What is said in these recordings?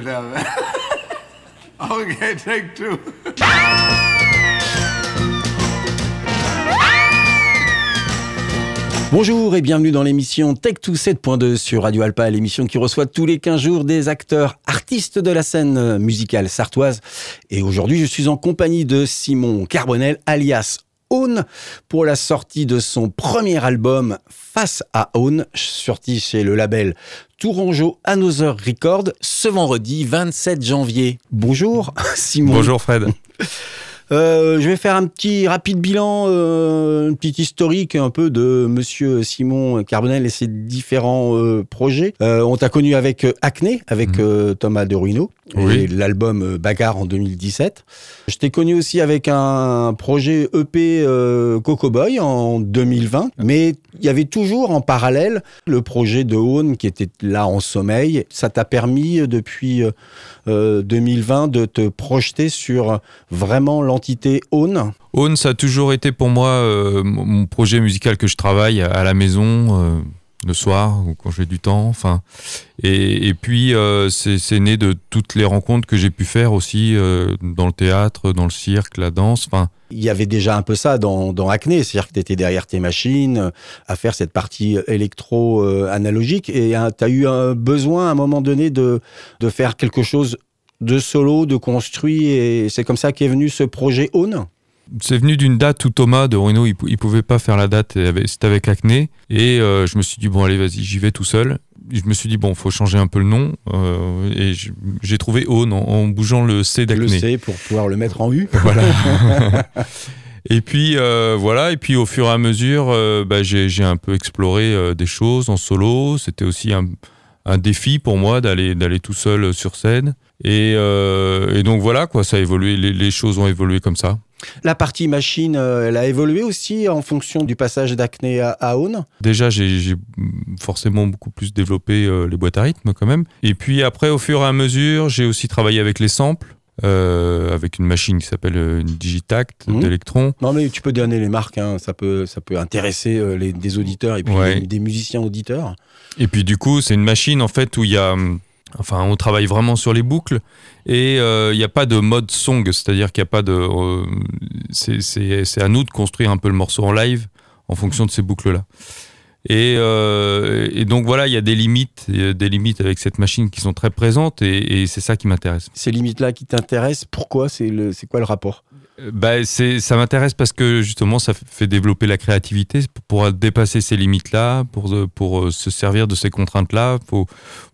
Bonjour et bienvenue dans l'émission Tech2 7.2 sur Radio Alpa, l'émission qui reçoit tous les 15 jours des acteurs artistes de la scène musicale sartoise. Et aujourd'hui, je suis en compagnie de Simon Carbonel, alias Own, pour la sortie de son premier album Face à Own, sorti chez le label Tourangeau Another Record ce vendredi 27 janvier. Bonjour Simon. Bonjour Fred. Euh, je vais faire un petit rapide bilan, euh, un petit historique un peu de Monsieur Simon Carbonel et ses différents euh, projets. On t'a connu avec Acné, avec Mhm. Thomas de Ruino, Oui. et l'album euh, Bagarre en 2017. Je t'ai connu aussi avec un projet EP euh, Coco Boy en 2020, mais il y avait toujours en parallèle le projet de Own qui était là en sommeil. Ça t'a permis euh, depuis euh, euh, 2020 de te projeter sur vraiment l'entité Own. Own, ça a toujours été pour moi euh, mon projet musical que je travaille à la maison, euh, le soir quand j'ai du temps. Enfin, et, puis euh, c'est né de toutes les rencontres que j'ai pu faire aussi euh, dans le théâtre, dans le cirque, la danse. Enfin, Il y avait déjà un peu ça dans, Acné, c'est-à-dire que tu étais derrière tes machines euh, à faire cette partie électro-analogique et tu as eu un besoin à un moment donné de, de faire quelque chose de solo, de construit et c'est comme ça qu'est venu ce projet Own. C'est venu d'une date où Thomas de Reno, il, il pouvait pas faire la date, c'était avec Acné. Et euh, je me suis dit, bon, allez, vas-y, j'y vais tout seul. Je me suis dit, bon, faut changer un peu le nom. euh, et j'ai trouvé Own en, en bougeant le C Le d'Acné. C pour pouvoir le mettre en U. Voilà. et puis euh, voilà, et puis au fur et à mesure, euh, bah, j'ai j'ai un peu exploré euh, des choses en solo. C'était aussi un, un défi pour moi d'aller d'aller tout seul sur scène. Et, euh, et donc voilà, quoi, ça a évolué. Les, les choses ont évolué comme ça. La partie machine, euh, elle a évolué aussi en fonction du passage d'Acné à, à Own. Déjà, j'ai forcément beaucoup plus développé euh, les boîtes à rythme quand même. Et puis après, au fur et à mesure, j'ai aussi travaillé avec les samples. euh, avec une machine qui s'appelle une Digitact Mhm. d'Electron. Non mais tu peux donner les marques, hein, ça, peut, ça peut intéresser euh, les, des auditeurs et puis Ouais. des, des musiciens auditeurs. Et puis du coup, c'est une machine en fait où il y a, hum, enfin, on travaille vraiment sur les boucles et euh, il n'y a pas de mode song, c'est-à-dire qu'il n'y a pas de, euh, c'est- à nous de construire un peu le morceau en live en fonction de ces boucles-là. Et, euh, donc voilà, il y a des limites, des limites avec cette machine qui sont très présentes et, et c'est ça qui m'intéresse. Ces limites-là qui t'intéressent, pourquoi? C'est quoi le rapport? Euh, Bah, c'est, ça m'intéresse parce que justement, ça fait développer la créativité pour dépasser ces limites-là, pour, euh, pour euh, se servir de ces contraintes-là. Faut,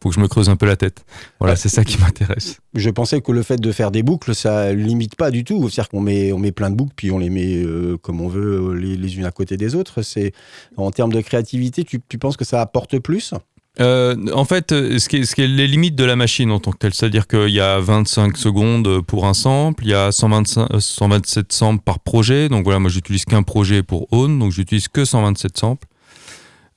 faut que je me creuse un peu la tête. Voilà, c'est ça qui m'intéresse. Je pensais que le fait de faire des boucles, ça limite pas du tout. C'est-à-dire qu'on met, on met plein de boucles, puis on les met euh, comme on veut, les, les unes à côté des autres. C'est En termes de créativité, tu, tu penses que ça apporte plus? Euh, en fait, euh, ce qui, est, les limites de la machine en tant que telle, c'est-à-dire qu'il y a 25 secondes pour un sample, il y a 125, euh, 127 samples par projet. Donc voilà, moi j'utilise qu'un projet pour Own, donc j'utilise que 127 samples.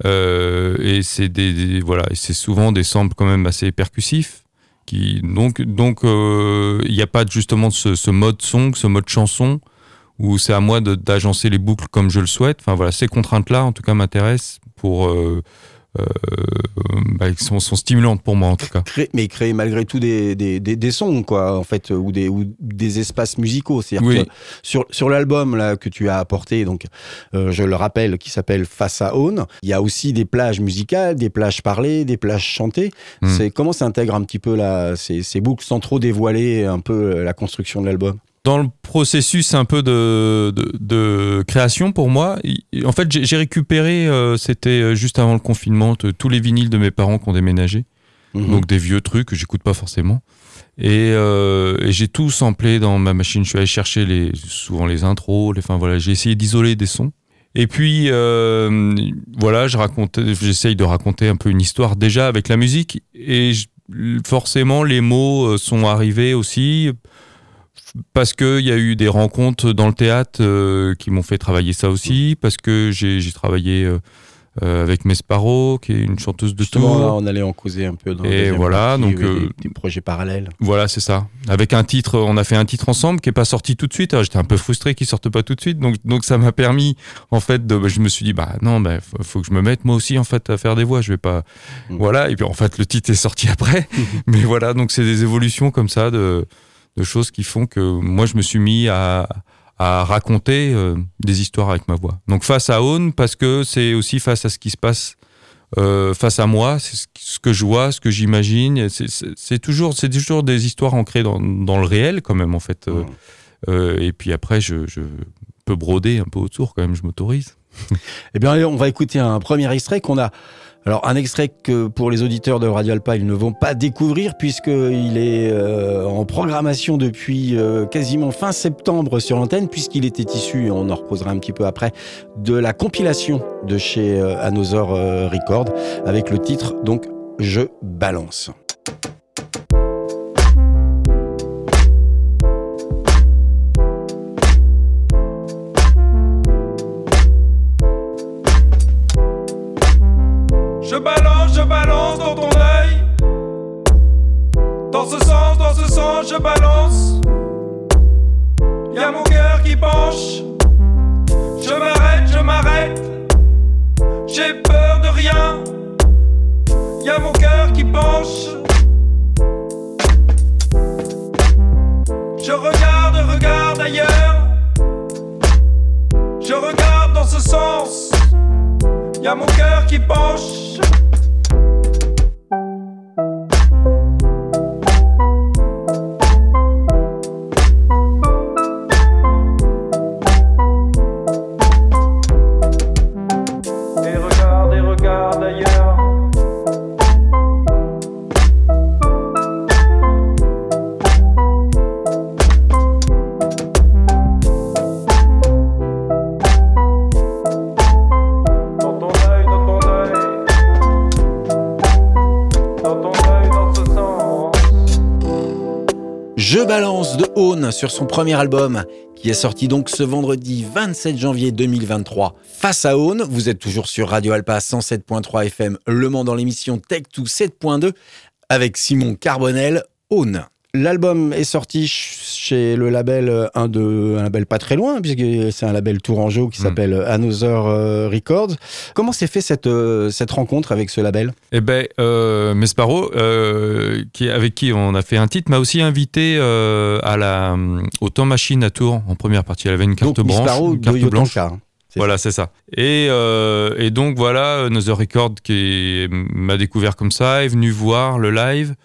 Euh, et c'est des, voilà, souvent des samples quand même assez percussifs. Qui, donc donc euh, il n'y a pas justement ce, mode son, ce mode chanson où c'est à moi d'agencer les boucles comme je le souhaite. Enfin voilà, ces contraintes-là en tout cas m'intéressent pour euh, euh, bah, qui sont, sont stimulantes pour moi en tout cas. Cré- Mais créer malgré tout des, des, des, des sons, quoi, en fait, ou des, ou des espaces musicaux. C'est-à-dire Oui. que sur, sur l'album là que tu as apporté, donc euh, je le rappelle, qui s'appelle Face à Own, il y a aussi des plages musicales, des plages parlées, des plages chantées. Mm. C'est comment s'intègre un petit peu là, ces, ces boucles sans trop dévoiler un peu euh, la construction de l'album? Dans le processus un peu de, de, de création pour moi, en fait j'ai récupéré, euh, c'était juste avant le confinement, tous les vinyles de mes parents qui ont déménagé. Mhm. donc des vieux trucs que j'écoute pas forcément. Et, euh, et j'ai tout samplé dans ma machine. Je suis allé chercher les, souvent les intros, les, enfin voilà, j'ai essayé d'isoler des sons. Et puis euh, voilà, je racontais, j'essaye de raconter un peu une histoire déjà avec la musique. Et je- forcément, les mots euh, sont arrivés aussi parce qu'il y a eu des rencontres dans le théâtre euh, qui m'ont fait travailler ça aussi, parce que j'ai travaillé euh, euh, avec Mesparo, qui est une chanteuse de Justement, là, tour. on allait en causer un peu dans Et voilà, partie, donc, euh, des, des projets parallèles. Voilà, c'est ça. Avec un titre, on a fait un titre ensemble qui est pas sorti tout de suite. Alors, J'étais un peu frustré qu'il sorte pas tout de suite, donc donc ça m'a permis, en fait, de, je me suis dit bah non, bah, faut, faut que je me mette moi aussi en fait à faire des voix. Je vais pas, Mhm. voilà. Et puis en fait, le titre est sorti après, mais voilà, donc c'est des évolutions comme ça de de choses qui font que moi je me suis mis à à raconter euh, des histoires avec ma voix. Donc face à Aune, parce que c'est aussi face à ce qui se passe euh, face à moi, c'est ce- que je vois, ce que j'imagine. C'est- toujours, c'est toujours des histoires ancrées dans, dans le réel quand même en fait. Euh, et puis après, je, je peux broder un peu autour quand même, je m'autorise. Eh bien, on va écouter un premier extrait qu'on a. Alors, un extrait que pour les auditeurs de Radio Alpa, ils ne vont pas découvrir puisqu'il est euh, en programmation depuis euh, quasiment fin septembre sur l'antenne, puisqu'il était issu, et on en reposera un petit peu après, de la compilation de chez euh, Another euh, Record, avec le titre, donc, Je balance. Sur son premier album qui est sorti donc ce vendredi 27 janvier 2023. Face à Aune, vous êtes toujours sur Radio Alpa 107.3 FM Le Mans dans l'émission Tech 2 7.2 avec Simon Carbonel, Aune. L'album est sorti ch- chez le label, euh, un, de, un label pas très loin, puisque c'est un label tourangeau qui Mm. s'appelle Another euh, Records. Comment s'est fait cette, euh, cette rencontre avec ce label? Eh euh, Mesparo, euh, qui, avec qui on a fait un titre, m'a aussi invité euh, à la, au temps machine à Tours en première partie. Elle avait une carte Donc, blanche. Misparo une de carte blanche. Hein. Voilà, c'est ça. Et, euh, et donc voilà, Another Record qui m'a découvert comme ça, est venu voir le live.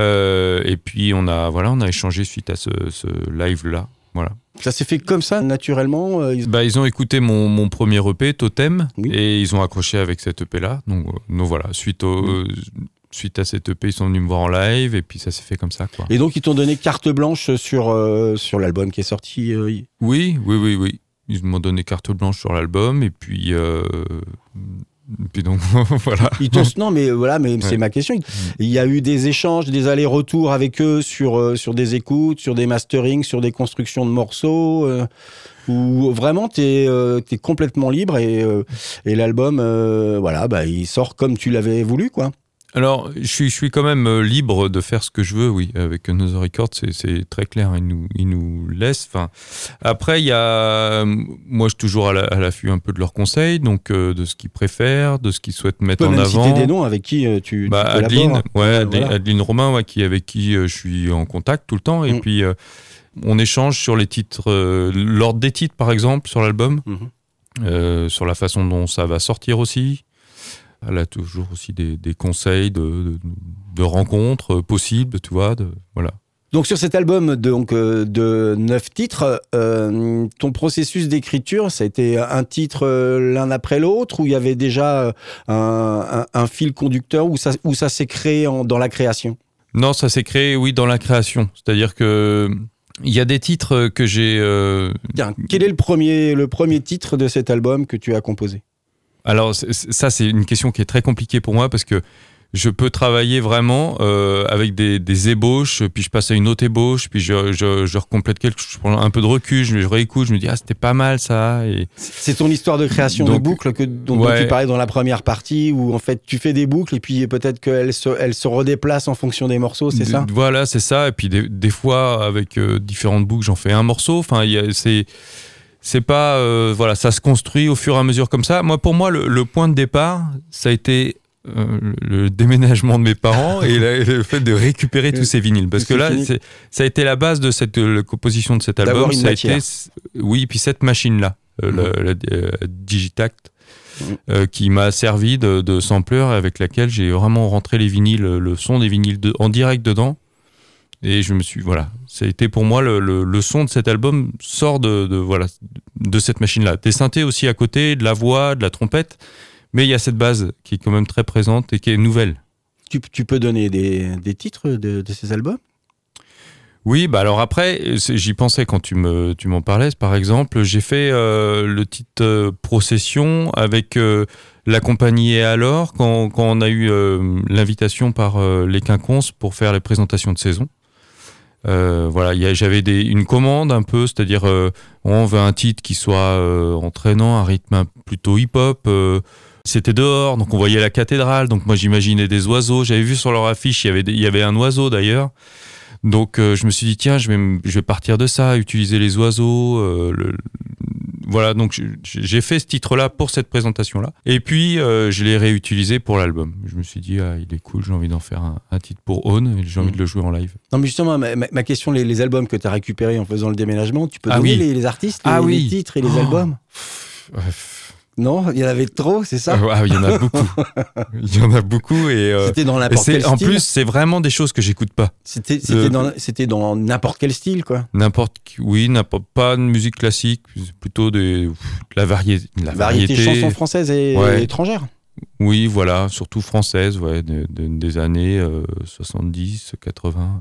Euh, et puis on a voilà, on a échangé suite à ce, ce live là. Voilà. Ça s'est fait comme ça, naturellement euh, ils- Bah, ils ont écouté mon, mon premier EP Totem Oui. et ils ont accroché avec cet EP là. Donc, euh, donc voilà, suite au suite à cet EP, ils sont venus me voir en live et puis ça s'est fait comme ça quoi. Et donc, ils t'ont donné carte blanche sur, euh, sur l'album qui est sorti. euh, Oui, oui, oui, oui. Ils m'ont donné carte blanche sur l'album et puis euh, puis donc voilà. Ils non, mais voilà, mais c'est ma question. Il y a eu des échanges, des allers-retours avec eux sur, euh, sur des écoutes, sur des masterings, sur des constructions de morceaux. euh, où vraiment, tu es, complètement libre et, euh, et l'album, euh, voilà, bah, il sort comme tu l'avais voulu, quoi. Alors, je suis, je suis quand même euh, libre de faire ce que je veux, oui. Avec Another Record, c'est- très clair. Il nous, il nous laisse. Enfin, après, il y a. Moi, je suis toujours à la- à l'affût un peu de leurs conseils, donc euh, de ce qu'ils préfèrent, de ce qu'ils souhaitent Tu mettre peux en même avant. citer des noms avec qui euh, tu, tu Bah. Adeline, ouais, Adeline, voilà. Adeline Romain, ouais, qui, avec qui euh, je suis en contact tout le temps. Et Mm. puis, euh, on échange sur les titres, euh, l'ordre des titres, par exemple, sur l'album, Mhm. euh, sur la façon dont ça va sortir aussi. Elle a toujours aussi des, des conseils de, de, de rencontres possibles, tu vois. De, voilà. Donc sur cet album donc, euh, de neuf titres, euh, ton processus d'écriture, ça a été un titre euh, l'un après l'autre, ou il y avait déjà un, un- un fil conducteur, où ça, où ça s'est créé en- dans la création? Non, ça s'est créé, oui, dans la création. C'est-à-dire que il y a des titres que j'ai. euh, Tiens, quel est le premier, le premier titre de cet album que tu as composé? Alors, ça, c'est une question qui est très compliquée pour moi parce que je peux travailler vraiment euh, avec des, des ébauches, puis je passe à une autre ébauche, puis je, je, je recomplète quelque chose, je prends un peu de recul, je, je réécoute, je me dis ah c'était pas mal ça. Et C'est ton histoire de création de boucles que, dont, tu parlais dans la première partie, où en fait tu fais des boucles et puis peut-être qu'elles se, elles se redéplacent en fonction des morceaux, c'est ça? Voilà, c'est ça. Et puis des, des fois avec euh, différentes boucles, j'en fais un morceau. Enfin, c'est c'est pas euh, voilà, ça se construit au fur et à mesure comme ça. Moi, pour moi, le, le point de départ, ça a été euh, le déménagement de mes parents et la- le fait de récupérer tous ces vinyles. Parce que là ça a été la base de cette euh, composition de cet album. une ça a été oui puis cette machine là la euh, Digitact euh, qui m'a servi de, de sampler avec laquelle j'ai vraiment rentré les vinyles le son des vinyles de- en direct dedans et je me suis voilà ça a été pour moi le, le- le son de cet album sort de, de voilà de cette machine là des synthés aussi à côté de la voix de la trompette mais il y a cette base qui est quand même très présente et qui est nouvelle tu, tu peux donner des, des titres de, de ces albums? Oui, bah alors après, j'y pensais quand tu me tu m'en parlais. Par exemple, j'ai fait euh, le titre euh, Procession avec euh, la compagnie Et alors quand, quand on a eu euh, l'invitation par euh, les Quinconces pour faire les présentations de saison. Euh, voilà, j'avais une commande un peu, c'est-à-dire euh, on veut un titre qui soit euh, entraînant, un rythme plutôt hip-hop. euh, c'était dehors, donc on voyait la cathédrale. Donc moi j'imaginais des oiseaux. J'avais vu sur leur affiche, il y avait, il y avait un oiseau d'ailleurs. Donc euh, je me suis dit tiens, je vais, je vais partir de ça, utiliser les oiseaux. le- voilà, donc j'ai fait ce titre-là pour cette présentation-là. Et puis euh, je l'ai réutilisé pour l'album. Je me suis dit ah, il est cool, j'ai envie d'en faire un, un titre pour Own et j'ai envie de le jouer en live. Non, mais justement, ma, question, les, les albums que tu as récupérés en faisant le déménagement, tu peux Ah donner oui. les, les artistes, les, Ah les titres et les Oh. albums? Non, il y en avait trop, c'est ça Ah, il y en a beaucoup. Il y en a beaucoup et euh, C'était dans n'importe quel en style. plus c'est vraiment des choses que j'écoute pas. c'était c'était euh, dans n'importe quel style, quoi. N'importe oui, n'importe pas de musique classique, plutôt des de la variété, la Variété, variété. chansons françaises et Ouais. étrangères. Oui, voilà, surtout française, ouais, de- de- des années euh, 70, 80.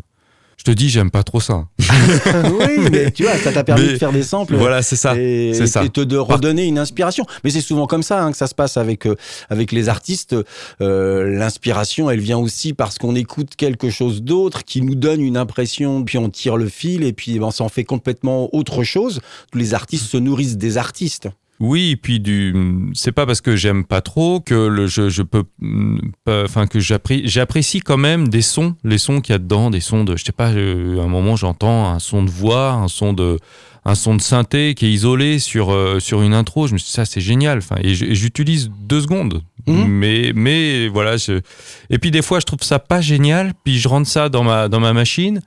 Je te dis, j'aime pas trop ça. oui, mais tu vois, ça t'a permis Mais de faire des samples. Voilà, c'est ça. et, c'est ça. et te de redonner une inspiration. Mais c'est souvent comme ça hein, que ça se passe avec euh, avec les artistes. Euh, L'inspiration, elle vient aussi parce qu'on écoute quelque chose d'autre qui nous donne une impression, puis on tire le fil et puis ben, ça en fait complètement autre chose. Tous les artistes se nourrissent des artistes. Oui, et puis du, c'est pas parce que j'aime pas trop que le, je, je peux, mm, enfin que j'apprécie, j'apprécie quand même des sons, les sons qu'il y a dedans, des sons de, je sais pas, à un moment j'entends un son de voix, un son de, un son de synthé qui est isolé sur euh, sur une intro. Je me suis dit, ça c'est génial. Enfin, et j'utilise deux secondes. Mhm. Mais mais voilà. Je... Et puis des fois je trouve ça pas génial. Puis je rentre ça dans ma dans ma machine.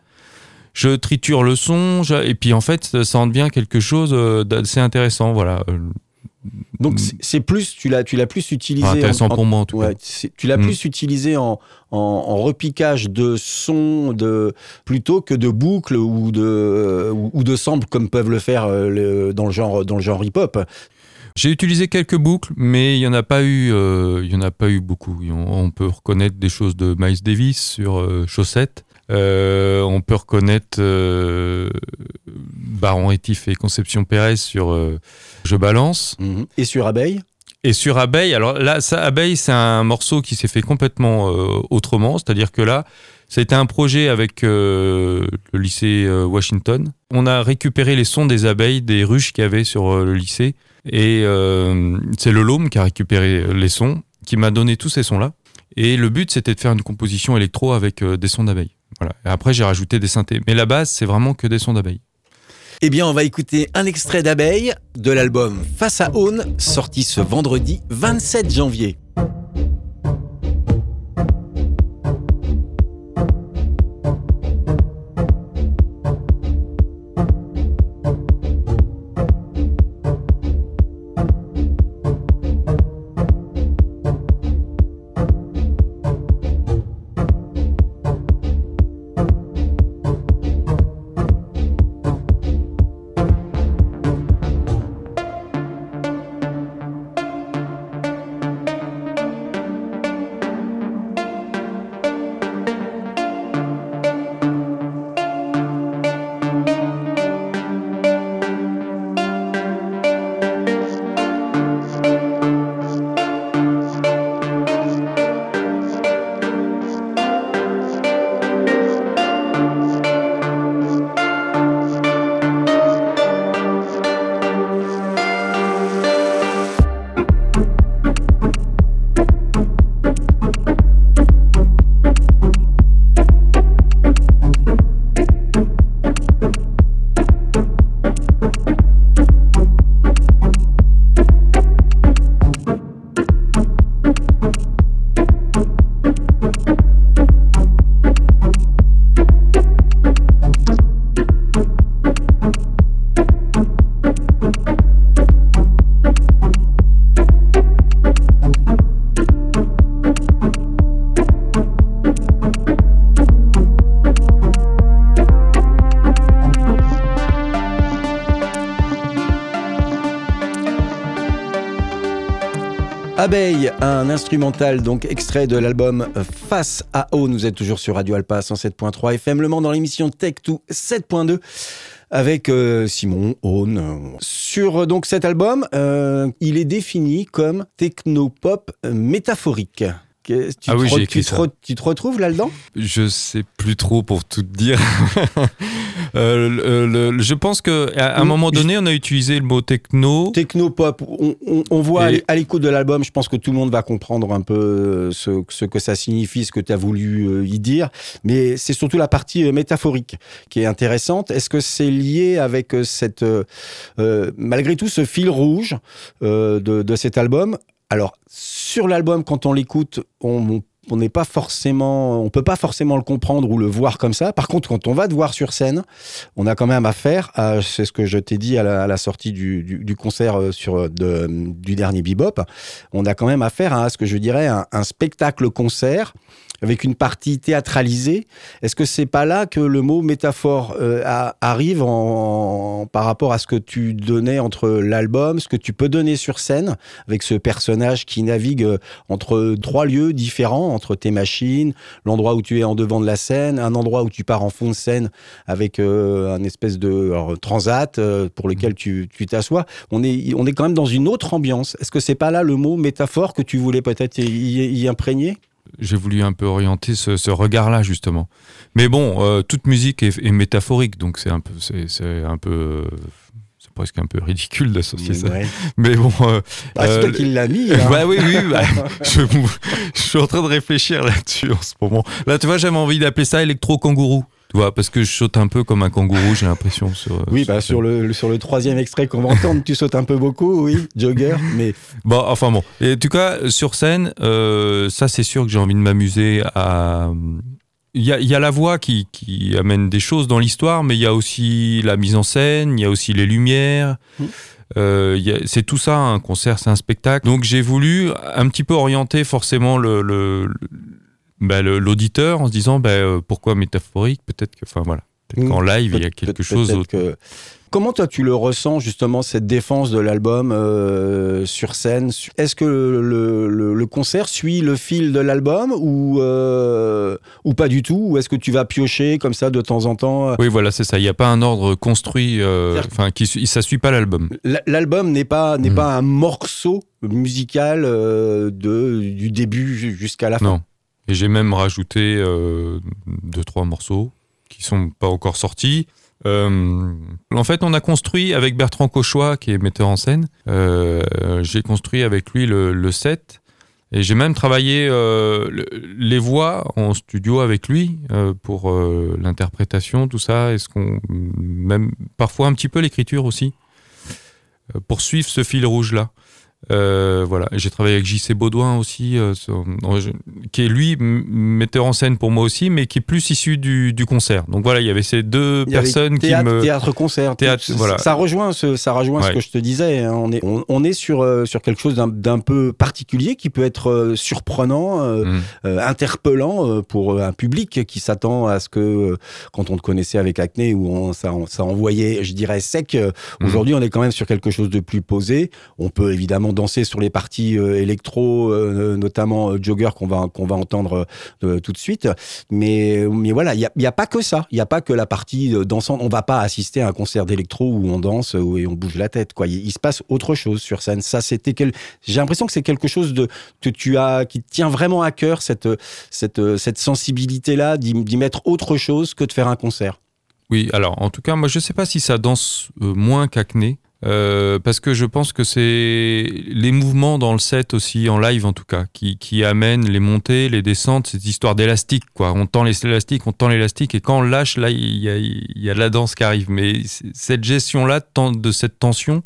Je triture le son, je- et puis en fait, ça en devient quelque chose euh, d'assez intéressant. Voilà. Euh, Donc Mm. c'est- plus, tu l'as, tu l'as plus utilisé. Enfin, intéressant en- en- pour moi en tout Ouais, cas. tu l'as Mm. plus utilisé en, en, repiquage de sons de, plutôt que de boucles ou de, ou, ou de samples comme peuvent le faire euh, le- dans le genre, dans le genre hip-hop. J'ai utilisé quelques boucles, mais il y en a pas eu, euh, il y en a pas eu beaucoup. On, on peut reconnaître des choses de Miles Davis sur euh, Chaussette. Euh, on peut reconnaître euh, Baron Rétif et Conception Pérez sur euh, Je balance. Et sur Abeille? Et sur Abeille, alors là, ça, Abeille, c'est un morceau qui s'est fait complètement euh, autrement. C'est-à-dire que là, ça a été un projet avec euh, le lycée euh, Washington. On a récupéré les sons des abeilles, des ruches qu'il y avait sur le lycée. Et euh, c'est le Lôme qui a récupéré les sons, qui m'a donné tous ces sons-là. Et le but, c'était de faire une composition électro avec des sons d'abeilles. Après, j'ai rajouté des synthés. Mais la base, c'est vraiment que des sons d'abeilles. Eh bien, on va écouter un extrait d'Abeille de l'album Face à Aune, sorti ce vendredi 27 janvier. Abeille, un instrumental donc extrait de l'album Face à eau. Nous êtes toujours sur Radio Alpa 107.3 FM Le dans l'émission Tech 2 7.2 avec euh, Simon Aune. Sur donc cet album, euh, il est défini comme technopop métaphorique. Tu, Ah oui, te, tu te tu retrouves là-dedans? Je sais plus trop pour tout te dire. Euh, le- le- je pense que à un moment je- donné, on a utilisé le mot techno. Technopop, on, on- on voit à Et- l'é- à l'écoute de l'album, je pense que tout le monde va comprendre un peu euh, ce, ce que ça signifie, ce que tu as voulu euh, y dire, mais c'est surtout la partie métaphorique qui est intéressante. Est-ce que c'est lié avec cette, euh, malgré tout, ce fil rouge euh, de, de cet album? Alors, sur l'album, quand on l'écoute, on... n'est pas forcément, on peut pas forcément le comprendre ou le voir comme ça. Par contre, quand on va te voir sur scène, on a quand même affaire à, c'est ce que je t'ai dit à la, sortie du, concert euh, sur de, du dernier Bebop, on a quand même affaire à ce que je dirais un, un spectacle-concert avec une partie théâtralisée. Est-ce que c'est pas là que le mot métaphore euh, a- arrive en, par rapport à ce que tu donnais entre l'album, ce que tu peux donner sur scène avec ce personnage qui navigue euh, entre trois lieux différents, entre tes machines, l'endroit où tu es en devant de la scène, un endroit où tu pars en fond de scène avec euh, un espèce de alors, transat euh, pour lequel tu t'assois. On est, on est quand même dans une autre ambiance. Est-ce que c'est pas là le mot métaphore que tu voulais peut-être y, y imprégner? J'ai voulu un peu orienter ce, ce regard-là justement. Mais bon, euh, toute musique est, est métaphorique, donc c'est un peu, c'est, un peu, euh, c'est presque un peu ridicule d'associer ça. Ouais. Mais bon, euh, Bah, c'est Euh, toi qui l'as mis. hein. bah oui, oui, bah, je, je suis en train de réfléchir là-dessus en ce moment. Là, tu vois, j'avais envie d'appeler ça électro-kangourou. Tu vois, parce que je saute un peu comme un kangourou, j'ai l'impression. Sur, Oui, bah, sur, le, sur le troisième extrait qu'on va entendre, tu sautes un peu beaucoup, oui, jogger, mais Bon, enfin bon. Et en tout cas, sur scène, euh, ça, c'est sûr que j'ai envie de m'amuser à. Il y a, il y a la voix qui, qui amène des choses dans l'histoire, mais il y a aussi la mise en scène, il y a aussi les lumières. Mm. Euh, c'est tout ça, un concert, c'est un spectacle. Donc j'ai voulu un petit peu orienter forcément le, le- le- bah, l'auditeur en se disant bah, euh, pourquoi métaphorique? Peut-être que, enfin voilà, peut-être Mm. qu'en live il y a quelque chose autre. que- Comment toi tu le ressens justement cette défense de l'album euh, sur scène? Est-ce que le, le- le concert suit le fil de l'album ou euh, ou pas du tout? Ou est-ce que tu vas piocher comme ça de temps en temps Oui, voilà, c'est ça. Il n'y a pas un ordre construit, euh, enfin, qui su- ça suit pas l'album. L'album n'est pas n'est Mm. pas un morceau musical euh, de du début ju- jusqu'à la fin. Non. Et j'ai même rajouté euh, deux, trois morceaux qui sont pas encore sortis. Euh, en fait, on a construit avec Bertrand Cauchois, qui est metteur en scène, euh, j'ai construit avec lui le, set. Et j'ai même travaillé euh, le- les voix en studio avec lui pour l'interprétation, tout ça. Est-ce qu'on même parfois un petit peu l'écriture aussi pour suivre ce fil rouge là. Euh, voilà, j'ai travaillé avec JC Baudouin aussi, euh, sur- qui est lui metteur en scène pour moi aussi, mais qui est plus issu du, du concert. Donc voilà, il y avait ces deux Il y avait personnes qui me. théâtre concert Théâtre, Ça- voilà. ça rejoint ce, ça rejoint ce que je te disais hein. on est on, on est sur euh, sur quelque chose d'un- peu particulier qui peut être surprenant Mm. interpellant pour un public qui s'attend à ce que quand on te connaissait avec Acné où on, ça on- ça envoyait je dirais sec Mhm. aujourd'hui on est quand même sur quelque chose de plus posé on peut évidemment danser sur les parties euh, électro euh, notamment euh, Jogger qu'on va qu'on va entendre tout de suite. Mais mais voilà il y a, pas que ça. Il y a pas que la partie dansante. On va pas assister à un concert d'électro où on danse et on bouge la tête il, il se passe autre chose sur scène. Ça c'était quel... j'ai l'impression que c'est quelque chose de que tu as qui tient vraiment à cœur cette cette cette sensibilité là d'y mettre autre chose que de faire un concert. Oui, alors en tout cas, moi je sais pas si ça danse moins qu'Acné. Euh, parce que je pense que c'est les mouvements dans le set aussi, en live en tout cas, qui, qui amènent les montées, les descentes, cette histoire d'élastique. quoi. On tend les élastiques, on tend l'élastique, et quand on lâche, là, il y a, il y a de la danse qui arrive. Mais cette gestion-là de cette tension,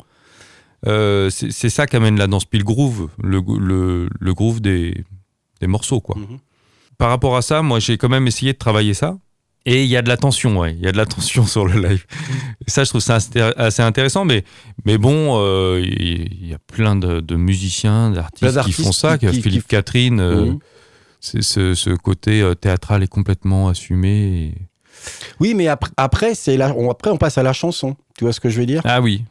euh, c'est ça qu'amène la danse. Puis le groove, le, go- le, le groove des, des morceaux. quoi Mhm. par rapport à ça, moi, j'ai quand même essayé de travailler ça. Et il y a de la tension, ouais. Il y a de la tension sur le live. Et ça, je trouve ça assez- intéressant. Mais, mais bon, euh, il y a plein de, de musiciens, d'artistes qui font ça. qui- qui- Philippe qui- Catherine, euh, c'est ce, ce côté euh, théâtral est complètement assumé. et- oui mais après après on, après on passe à la chanson tu vois ce que je veux dire? Ah oui.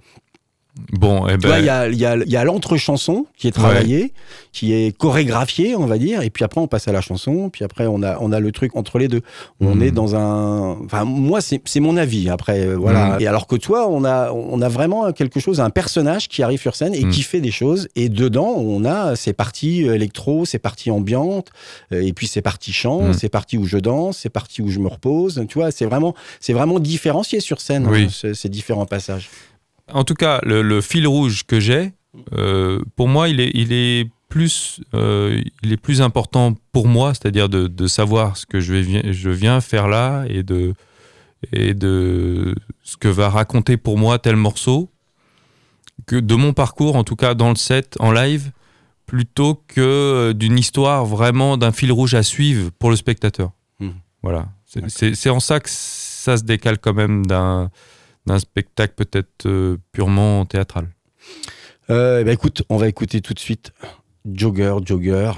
Bon, eh Tu vois, ben, il y a, il y a, il y a l'entre-chanson qui est travaillé, qui est chorégraphié, on va dire, et puis après on passe à la chanson, puis après on a, on a le truc entre les deux. On Mhm. est dans un... Enfin, moi, c'est mon avis, après, euh, voilà. Mhm. Et alors que toi, on a, on a vraiment quelque chose, un personnage qui arrive sur scène et Mhm. qui fait des choses, et dedans, on a ces parties euh, électro, ces parties ambiantes, euh, et puis ces parties chant, ces parties où je danse, ces parties où je me repose, tu vois, c'est vraiment, c'est vraiment différencié sur scène, Oui. hein, ce- ces différents passages. En tout cas, le, le fil rouge que j'ai, euh, pour moi, il est, il est plus, euh, il est plus important pour moi, c'est-à-dire de, de savoir ce que je, vais, vi- je viens faire là et de, et de ce que va raconter pour moi tel morceau, que de mon parcours, en tout cas dans le set, en live, plutôt que euh, d'une histoire vraiment d'un fil rouge à suivre pour le spectateur. Mhm. Voilà. C'est en ça que ça se décale quand même d'un d'un spectacle peut-être euh, purement théâtral. Euh, eh ben, écoute, on va écouter tout de suite Jogger, Jogger.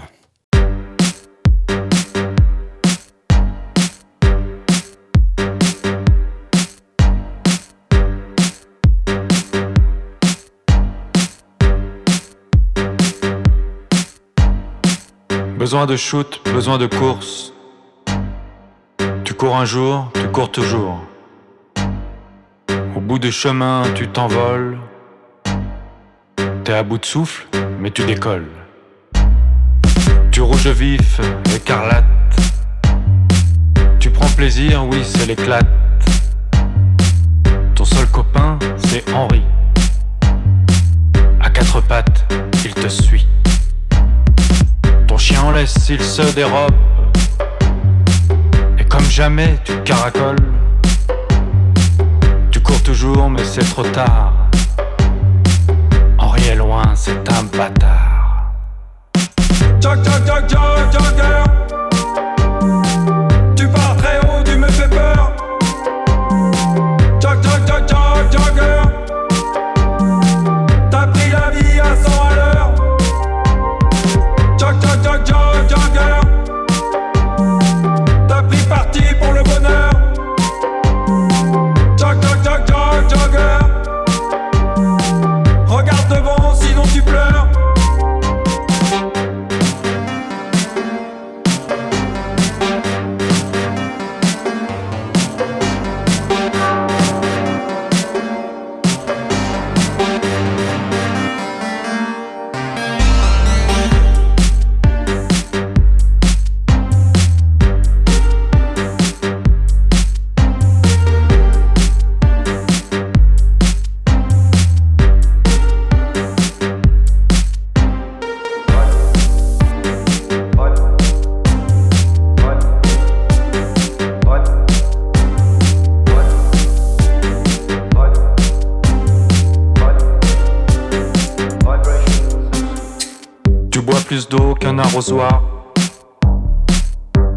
Besoin de shoot, besoin de course. Tu cours un jour, tu cours toujours. Bout du chemin, tu t'envoles. T'es à bout de souffle, mais tu décolles. Tu rouge vif, écarlate. Tu prends plaisir, oui, c'est l'éclate. Ton seul copain, c'est Henri. À quatre pattes, il te suit. Ton chien en laisse, il se dérobe. Et comme jamais, tu caracoles. Mais c'est trop tard. Henri est loin, c'est un bâtard.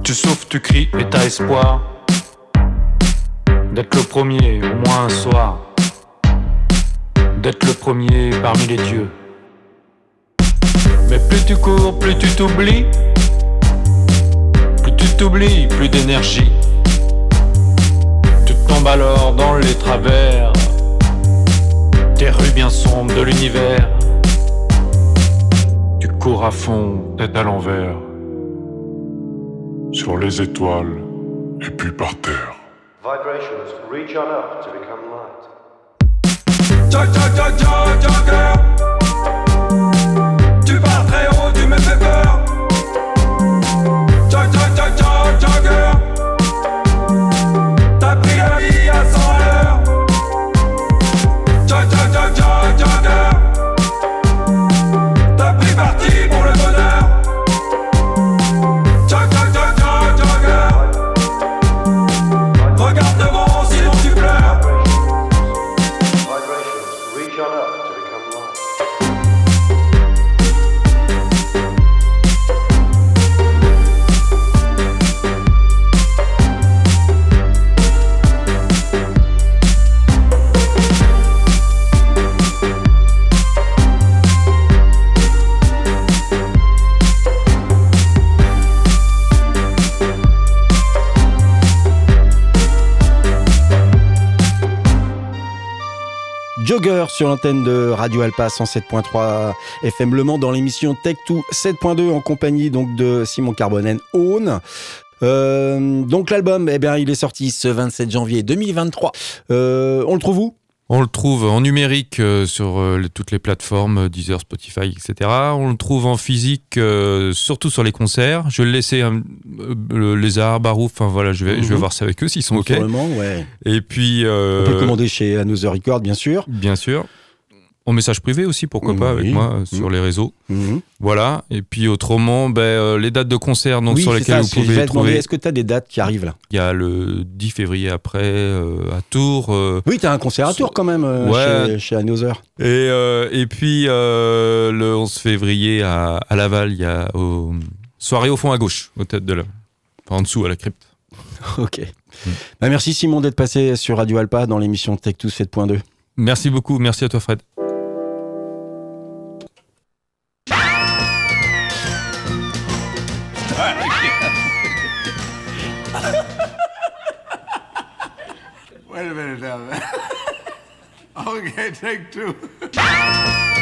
Tu souffles, tu cries et t'as espoir d'être le premier, au moins un soir. D'être le premier parmi les dieux. Mais plus tu cours, plus tu t'oublies. Plus tu t'oublies, plus d'énergie. Tu tombes alors dans les travers des rues bien sombres de l'univers. Cours à fond, tête à l'envers. sur les étoiles et puis par terre. Vibrations reach on up to become light. Sur l'antenne de Radio Alpa 107.3 FM Le Mans dans l'émission Tech 2 7.2 en compagnie donc de Simon Carbonen Own. Euh, donc l'album, eh bien, il est sorti ce 27 janvier 2023. Euh, on le trouve où? On le trouve en numérique euh, sur euh, toutes les plateformes, euh, Deezer, Spotify, etc. On le trouve en physique, surtout sur les concerts. Je vais le laisser le Lézard, Barouf, enfin voilà, je vais, je vais Mhm. voir ça avec eux s'ils sont OK. Ouais. Et puis, euh, On peut le commander chez Another Record, bien sûr. bien sûr, en message privé aussi, pourquoi pas, Oui. avec moi, euh, sur les réseaux. Mhm. Voilà. Et puis autrement, ben, euh, les dates de concert donc, oui, sur lesquelles ça, vous pouvez trouver. Est-ce que tu as des dates qui arrivent là? Il y a le 10 février après euh, à Tours. euh, Oui, tu as un concert à Tours quand même Ouais. chez, chez Another. Et, et puis le 11 février à, à Laval, il y a au, soirée au fond à gauche, au tête de la, enfin, en dessous à la crypte. Ok. Bah, merci Simon d'être passé sur Radio Alpa dans l'émission Tech 2 7.2. Merci beaucoup, merci à toi Fred. okay, take two.